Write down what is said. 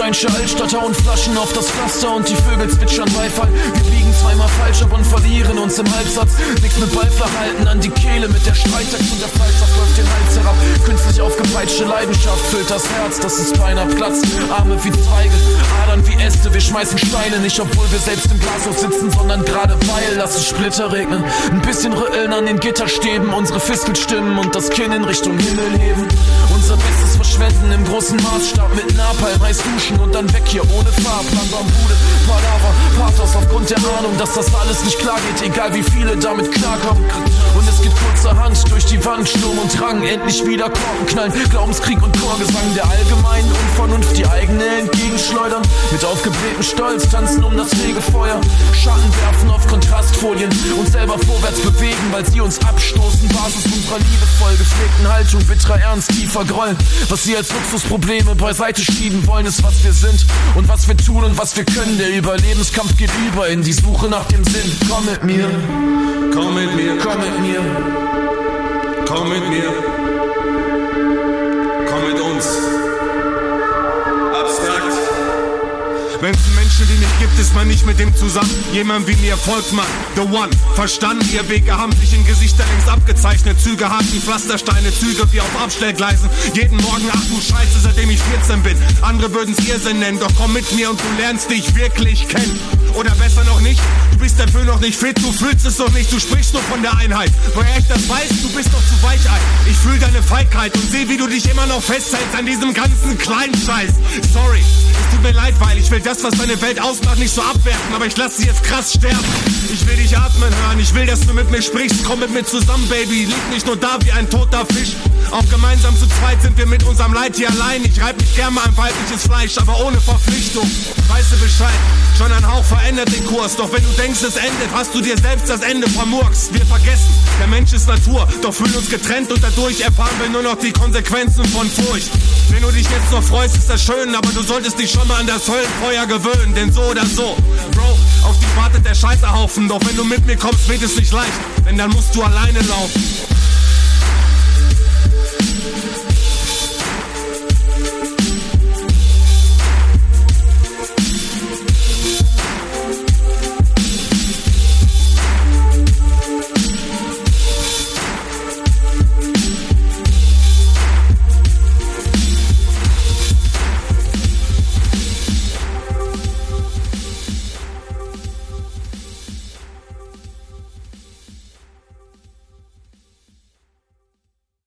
Steinsche Altstadter und Flaschen auf das Pflaster und die Vögel zwitschern Beifall. Wir biegen zweimal falsch ab und verlieren uns im Halbsatz. Nix mit Ball verhalten an die Kehle mit der Streitaxt und der Fleischsaft läuft den Hals herab. Künstlich aufgepeitschte Leidenschaft füllt das Herz, das ist beinahe Platz. Arme wie Zweige, Adern wie Äste, wir schmeißen Steine nicht, obwohl wir selbst im Glashaus sitzen, sondern gerade weil lassen Splitter regnen. Ein bisschen rütteln an den Gitterstäben, unsere Fistel stimmen und das Kinn in Richtung Himmel heben. Verschwenden im großen Maßstab mit Napalm, heiß duschen und dann weg hier ohne Fahrplan, Bambude, Palaver, aufgrund der Ahnung, dass das alles nicht klar geht, egal wie viele damit klarkommen. Und es geht kurzerhand durch die Wand, Sturm und Drang, endlich wieder Korken knallen, Glaubenskrieg und Chorgesang der allgemeinen Unvernunft, die eigene entgegenschleudern, mit aufgeblähtem Stolz tanzen um das Fegefeuer, Schatten werfen auf Kontrastfolien, uns selber vorwärts bewegen, weil sie uns abstoßen, Basis unserer liebevoll gepflegten Haltung, bitterer Ernst, tiefer Groll, was sie als Luxusprobleme beiseite schieben wollen, ist was wir sind und was wir tun und was wir können, der Überlebenskampf geht über in die Suche nach dem Sinn, komm mit mir, Komm mit mir, komm mit mir, komm mit mir. Komm gibt, ist man nicht mit dem zusammen. Jemand wie mir folgt man. The One. Verstanden, ihr Wege haben sich in Gesichter längst abgezeichnet. Züge die Pflastersteine, Züge wie auf Abstellgleisen. Jeden Morgen, ach du Scheiße, seitdem ich 14 bin. Andere würden's Irrsinn nennen, doch komm mit mir und du lernst dich wirklich kennen. Oder besser noch nicht, du bist dafür noch nicht fit, du fühlst es noch nicht, du sprichst nur von der Einheit. Woher ich das weiß, du bist doch zu weichei. Ich fühl deine Feigheit und seh, wie du dich immer noch festhältst an diesem ganzen kleinen Scheiß. Sorry, es tut mir leid, weil ich will das, was deine Welt ausmacht, nicht so abwerten, aber ich lass sie jetzt krass sterben. Ich will dich atmen hören, ich will, dass du mit mir sprichst. Komm mit mir zusammen, Baby, lieg nicht nur da wie ein toter Fisch. Auch gemeinsam zu zweit sind wir mit unserem Leid hier allein. Ich reib mich gern mal ein weibliches Fleisch, aber ohne Verpflichtung. Weißt du Bescheid? Schon ein Hauch verändert den Kurs. Doch wenn du denkst, es endet, hast du dir selbst das Ende vermurkst. Wir vergessen, der Mensch ist Natur, doch fühlen uns getrennt und dadurch erfahren wir nur noch die Konsequenzen von Furcht. Wenn du dich jetzt noch freust, ist das schön, aber du solltest dich schon mal an das Höllenfeuer gewöhnen, denn so oder so, Bro, auf dich wartet der Scheißerhaufen. Doch wenn du mit mir kommst, wird es nicht leicht. Denn dann musst du alleine laufen.